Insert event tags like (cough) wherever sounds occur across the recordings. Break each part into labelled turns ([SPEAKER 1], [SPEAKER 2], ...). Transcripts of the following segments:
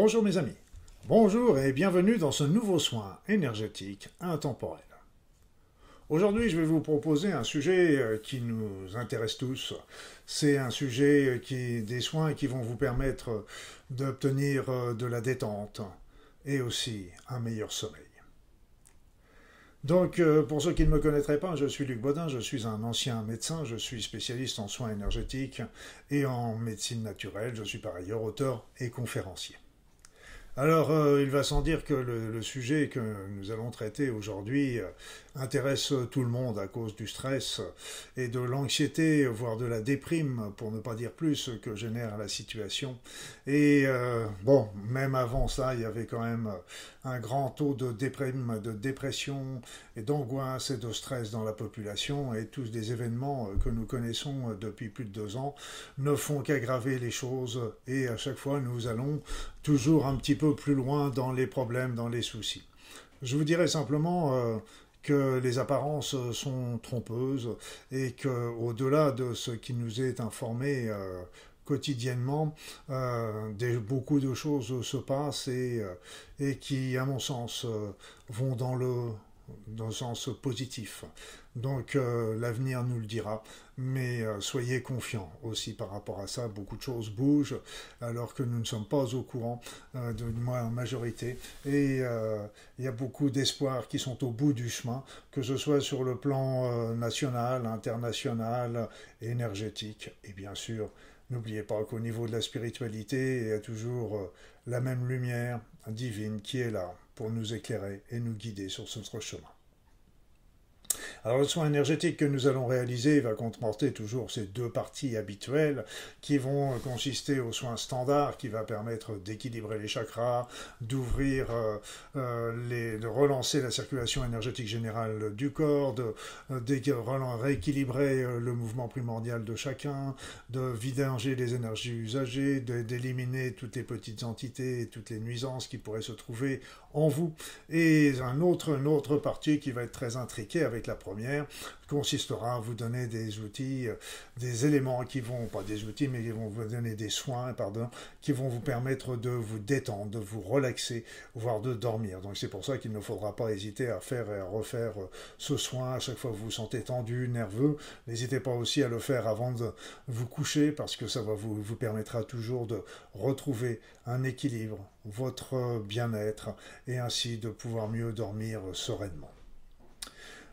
[SPEAKER 1] Bonjour mes amis, bonjour et bienvenue dans ce nouveau soin énergétique intemporel. Aujourd'hui, je vais vous proposer un sujet euh, qui nous intéresse tous. C'est un sujet qui des soins qui vont vous permettre d'obtenir euh, de la détente et aussi un meilleur sommeil. Donc, euh, pour ceux qui ne me connaîtraient pas, je suis Luc Baudin, je suis un ancien médecin, je suis spécialiste en soins énergétiques et en médecine naturelle, je suis par ailleurs auteur et conférencier. Alors, euh, il va sans dire que le, sujet que nous allons traiter aujourd'hui euh, intéresse tout le monde à cause du stress et de l'anxiété, voire de la déprime, pour ne pas dire plus, que génère la situation. Et euh, bon, même avant ça, il y avait quand même un grand taux de déprime, de dépression et d'angoisse et de stress dans la population, et tous des événements que nous connaissons depuis plus de deux ans ne font qu'aggraver les choses, et à chaque fois, nous allons toujours un petit peu plus loin dans les problèmes, dans les soucis. Je vous dirais simplement euh, que les apparences sont trompeuses et que au-delà de ce qui nous est informé euh, quotidiennement, euh, beaucoup de choses se passent et, et qui, à mon sens, vont dans le dans le sens positif. Donc euh, l'avenir nous le dira, mais euh, soyez confiants aussi par rapport à ça. Beaucoup de choses bougent alors que nous ne sommes pas au courant, euh, de majorité, et il y a beaucoup d'espoirs qui sont au bout du chemin, que ce soit sur le plan national, international, énergétique, et bien sûr. N'oubliez pas qu'au niveau de la spiritualité, il y a toujours la même lumière divine qui est là pour nous éclairer et nous guider sur notre chemin. Alors le soin énergétique que nous allons réaliser va comporter toujours ces deux parties habituelles qui vont consister au soin standard qui va permettre d'équilibrer les chakras, d'ouvrir, euh, euh, de relancer la circulation énergétique générale du corps, de, euh, rééquilibrer le mouvement primordial de chacun, de vidanger les énergies usagées, d'éliminer toutes les petites entités et toutes les nuisances qui pourraient se trouver en vous. Et un autre, une autre partie qui va être très intriquée avec la première consistera à vous donner des outils, euh, des éléments qui vont, pas des outils, mais qui vont vous donner des soins, pardon, qui vont vous permettre de vous détendre, de vous relaxer, voire de dormir. Donc c'est pour ça qu'il ne faudra pas hésiter à faire et à refaire euh, ce soin à chaque fois que vous vous sentez tendu, nerveux. N'hésitez pas aussi à le faire avant de vous coucher parce que ça va vous, vous permettra toujours de retrouver un équilibre, votre bien-être et ainsi de pouvoir mieux dormir sereinement.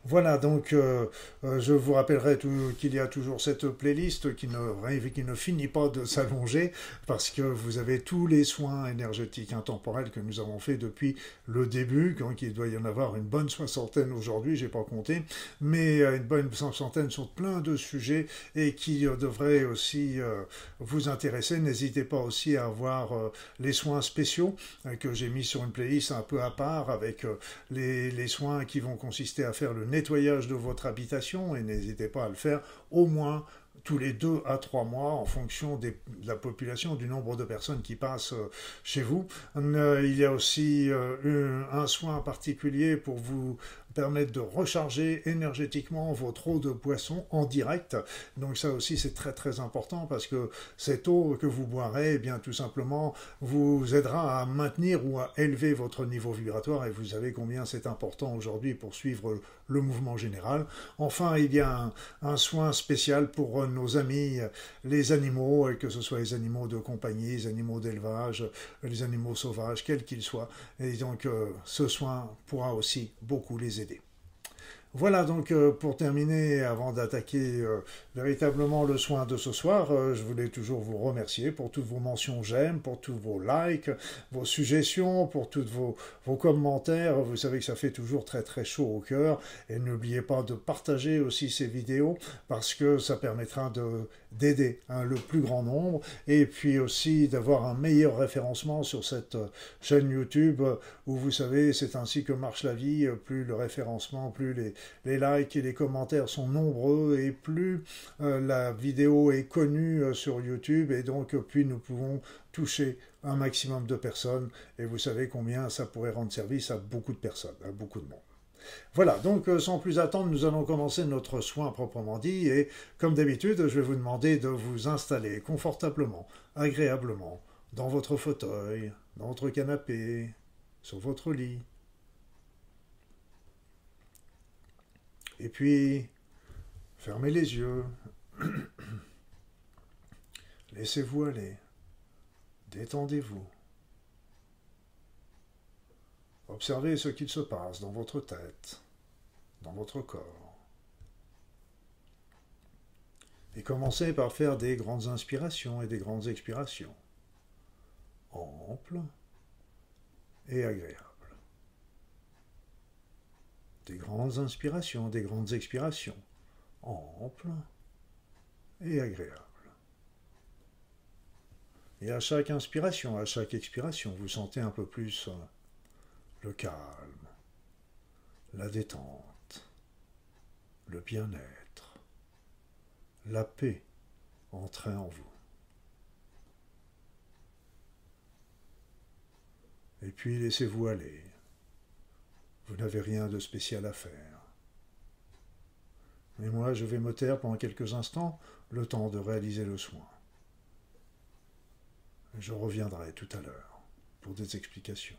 [SPEAKER 1] Voilà, donc euh, euh, je vous rappellerai qu'il y a toujours cette playlist qui ne, finit pas de s'allonger parce que vous avez tous les soins énergétiques intemporels que nous avons fait depuis le début, donc il doit y en avoir une bonne soixantaine aujourd'hui, j'ai pas compté, mais euh, une bonne soixantaine sur plein de sujets et qui devraient aussi vous intéresser. N'hésitez pas aussi à voir les soins spéciaux que j'ai mis sur une playlist un peu à part avec les, les soins qui vont consister à faire le nettoyage de votre habitation et n'hésitez pas à le faire au moins tous les deux à trois mois en fonction de la population, du nombre de personnes qui passent euh, chez vous. Euh, il y a aussi euh, un soin particulier pour vous permettre de recharger énergétiquement votre eau de poisson en direct. Donc ça aussi c'est très très important parce que cette eau que vous boirez, eh bien tout simplement vous aidera à maintenir ou à élever votre niveau vibratoire et vous savez combien c'est important aujourd'hui pour suivre le mouvement général. Enfin, il y a un, soin spécial pour nos amis les animaux, que ce soit les animaux de compagnie, les animaux d'élevage, les animaux sauvages, quels qu'ils soient. Et donc euh, ce soin pourra aussi beaucoup les aider. Voilà donc euh, pour terminer, avant d'attaquer euh, véritablement le soin de ce soir, euh, je voulais toujours vous remercier pour toutes vos mentions j'aime, pour tous vos likes, vos suggestions, pour tous vos, vos, commentaires. Vous savez que ça fait toujours très très chaud au cœur. Et n'oubliez pas de partager aussi ces vidéos parce que ça permettra de d'aider hein, le plus grand nombre et puis aussi d'avoir un meilleur référencement sur cette chaîne YouTube où vous savez c'est ainsi que marche la vie, plus le référencement, plus les, les likes et les commentaires sont nombreux et plus euh, la vidéo est connue euh, sur YouTube et donc puis nous pouvons toucher un maximum de personnes et vous savez combien ça pourrait rendre service à beaucoup de personnes, à beaucoup de monde. Voilà, donc euh, sans plus attendre, nous allons commencer notre soin proprement dit et comme d'habitude, je vais vous demander de vous installer confortablement, agréablement, dans votre fauteuil, dans votre canapé, sur votre lit. Et puis, fermez les yeux. (clears throat) Laissez-vous aller. Détendez-vous. Observez ce qu'il se passe dans votre tête, dans votre corps. Et commencez par faire des grandes inspirations et des grandes expirations. Amples et agréables. Des grandes inspirations, des grandes expirations. Amples et agréables. Et à chaque inspiration, à chaque expiration, vous sentez un peu plus euh, le calme, la détente, le bien-être, la paix entrer en vous. Et puis laissez-vous aller. Vous n'avez rien de spécial à faire. Mais moi, je vais me taire pendant quelques instants, le temps de réaliser le soin. Je reviendrai tout à l'heure pour des explications.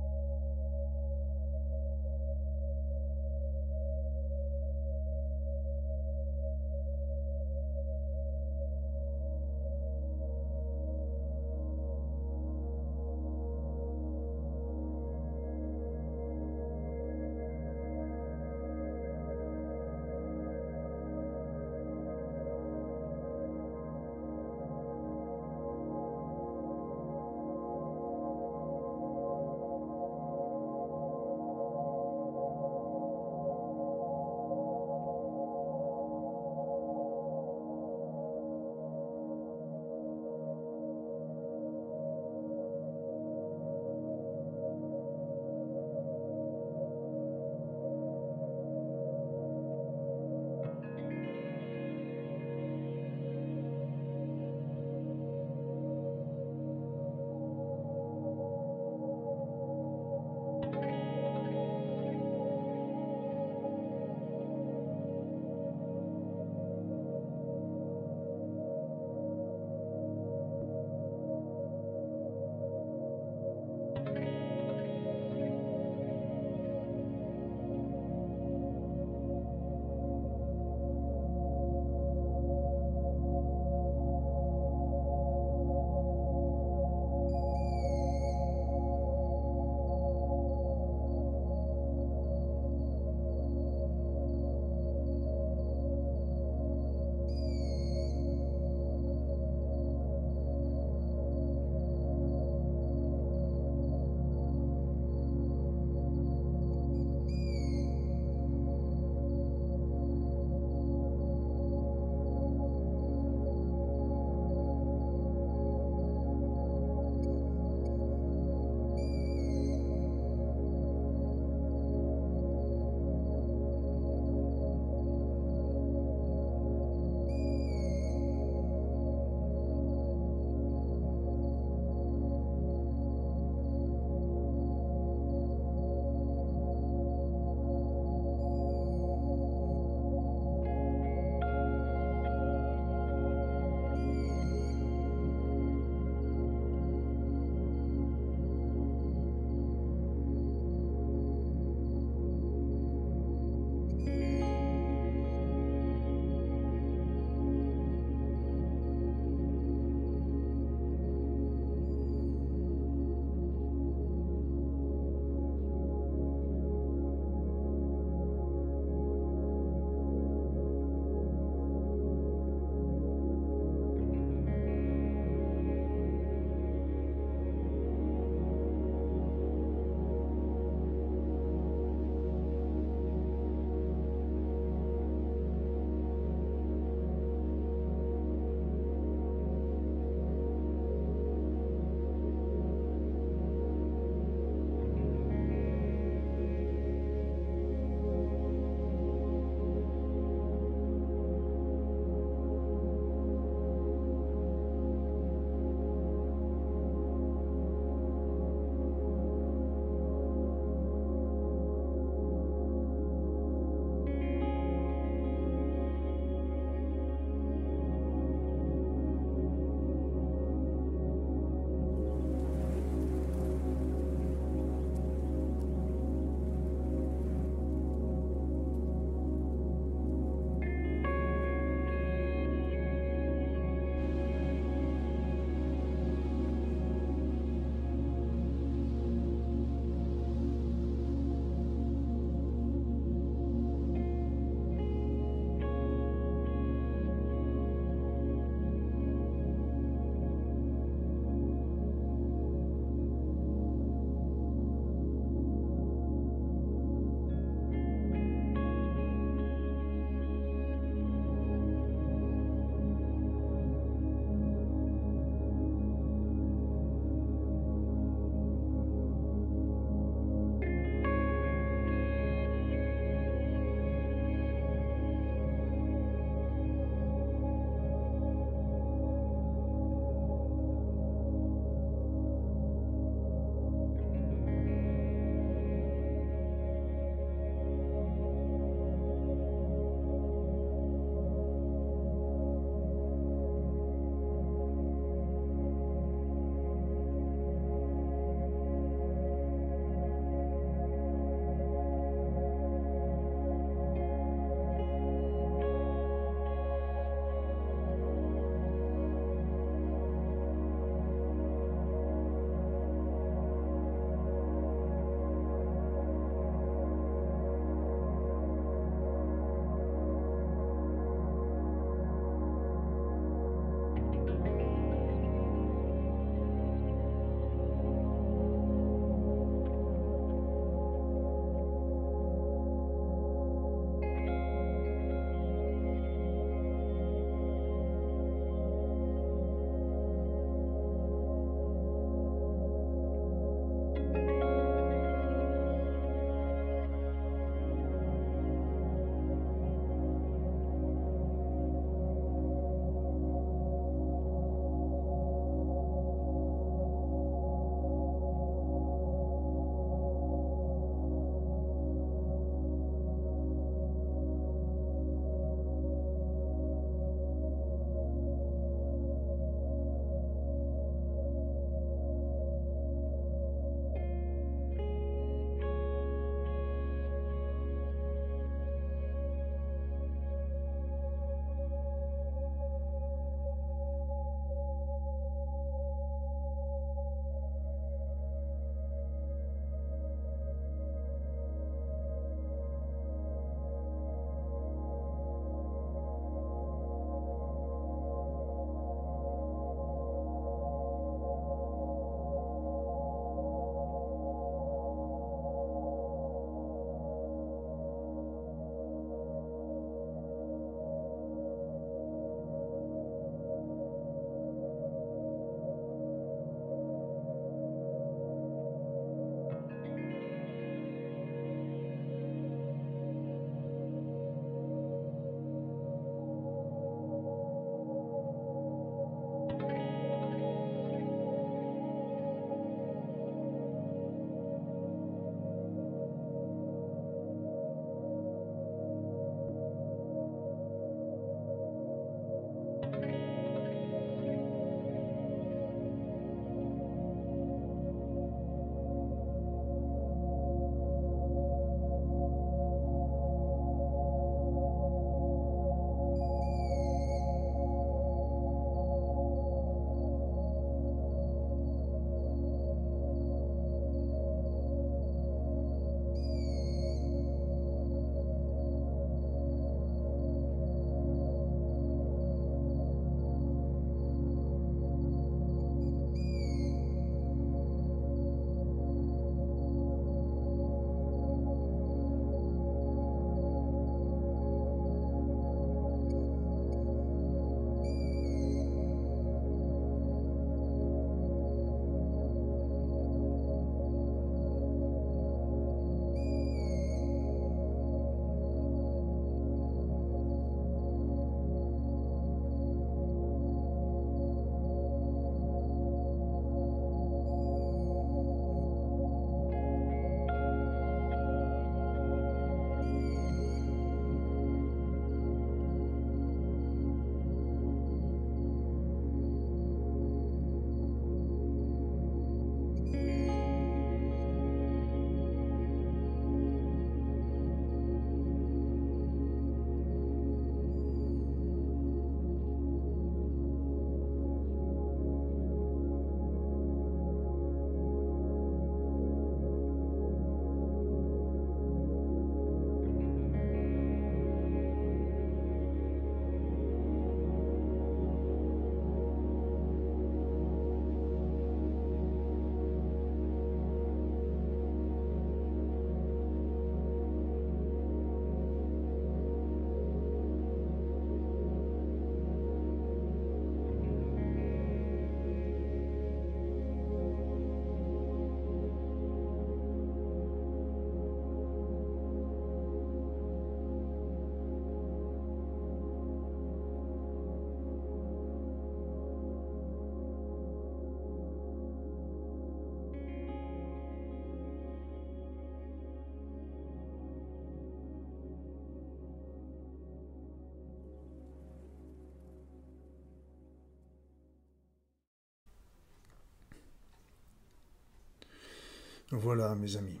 [SPEAKER 1] Voilà, mes amis.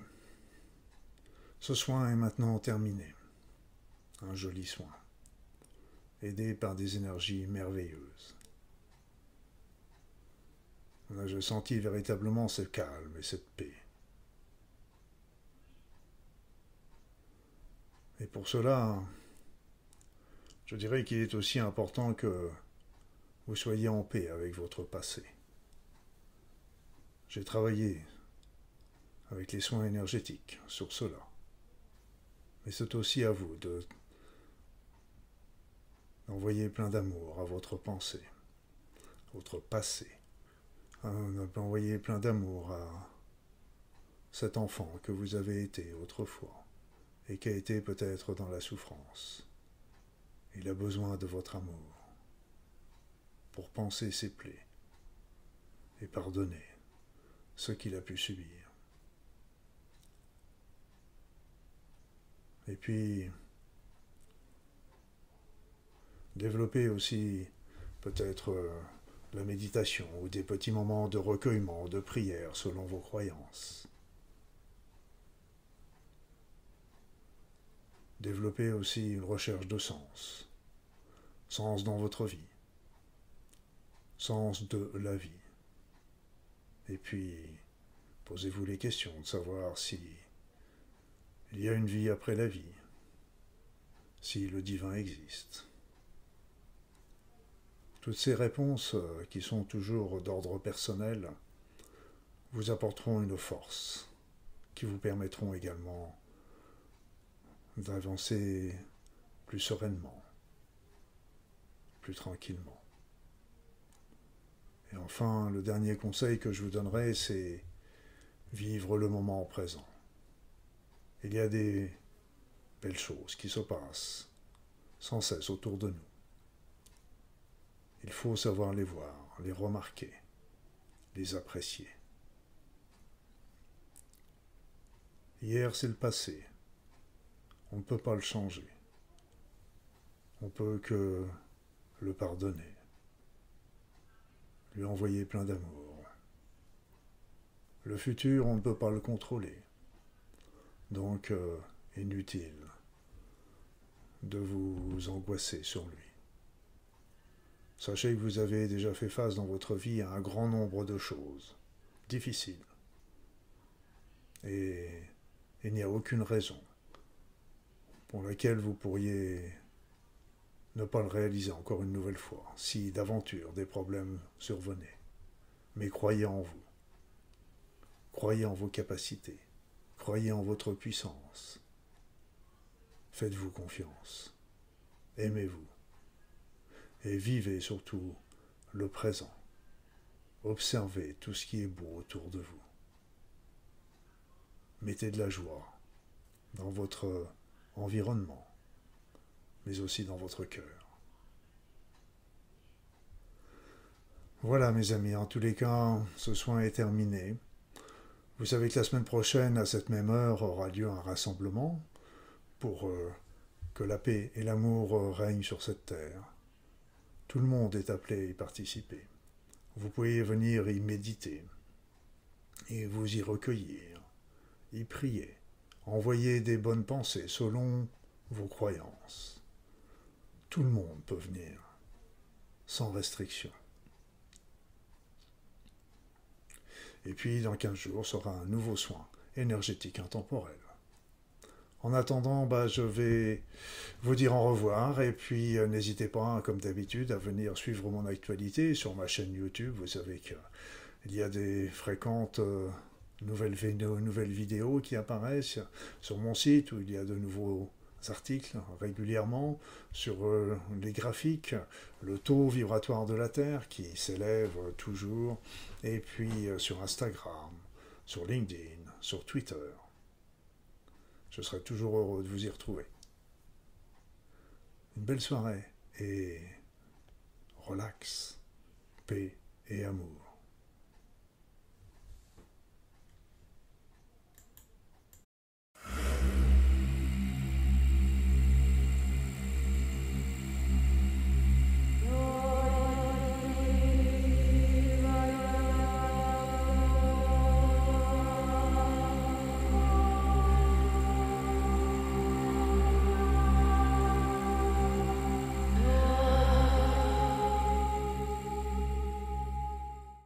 [SPEAKER 1] Ce soin est maintenant terminé. Un joli soin, aidé par des énergies merveilleuses. Je sentis véritablement ce calme et cette paix. Et pour cela, je dirais qu'il est aussi important que vous soyez en paix avec votre passé. J'ai travaillé avec les soins énergétiques sur cela. Mais c'est aussi à vous de d'envoyer plein d'amour à votre pensée, votre passé, d'envoyer plein d'amour à cet enfant que vous avez été autrefois et qui a été peut-être dans la souffrance. Il a besoin de votre amour pour penser ses plaies et pardonner ce qu'il a pu subir. Et puis, développer aussi peut-être euh, la méditation ou des petits moments de recueillement, de prière selon vos croyances. Développer aussi une recherche de sens, sens dans votre vie, sens de la vie. Et puis, posez-vous les questions de savoir si il y a une vie après la vie, si le divin existe. Toutes ces réponses, euh, qui sont toujours d'ordre personnel, vous apporteront une force, qui vous permettront également d'avancer plus sereinement, plus tranquillement. Et enfin, le dernier conseil que je vous donnerai, c'est vivre le moment présent. Il y a des belles choses qui se passent sans cesse autour de nous. Il faut savoir les voir, les remarquer, les apprécier. Hier, c'est le passé. On ne peut pas le changer. On peut que le pardonner, lui envoyer plein d'amour. Le futur, on ne peut pas le contrôler. Donc, euh, inutile de vous angoisser sur lui. Sachez que vous avez déjà fait face dans votre vie à un grand nombre de choses difficiles. Et il n'y a aucune raison pour laquelle vous pourriez ne pas le réaliser encore une nouvelle fois, si d'aventure des problèmes survenaient. Mais croyez en vous. Croyez en vos capacités. Croyez en votre puissance. Faites-vous confiance. Aimez-vous. Et vivez surtout le présent. Observez tout ce qui est beau autour de vous. Mettez de la joie dans votre environnement, mais aussi dans votre cœur. Voilà mes amis, en tous les cas, ce soin est terminé. Vous savez que la semaine prochaine, à cette même heure, aura lieu un rassemblement pour euh, que la paix et l'amour règnent sur cette terre. Tout le monde est appelé à y participer. Vous pouvez venir y méditer et vous y recueillir, y prier, envoyer des bonnes pensées selon vos croyances. Tout le monde peut venir, sans restriction. Et puis, dans 15 jours, sera un nouveau soin énergétique intemporel. En attendant, bah, je vais vous dire au revoir et puis euh, n'hésitez pas, comme d'habitude, à venir suivre mon actualité sur ma chaîne YouTube. Vous savez qu'il y a des fréquentes euh, nouvelles, nouvelles vidéos qui apparaissent sur mon site où il y a de nouveaux articles régulièrement sur euh, les graphiques, le taux vibratoire de la Terre qui s'élève toujours, et puis euh, sur Instagram, sur LinkedIn, sur Twitter. Je serai toujours heureux de vous y retrouver. Une belle soirée et relax, paix et amour.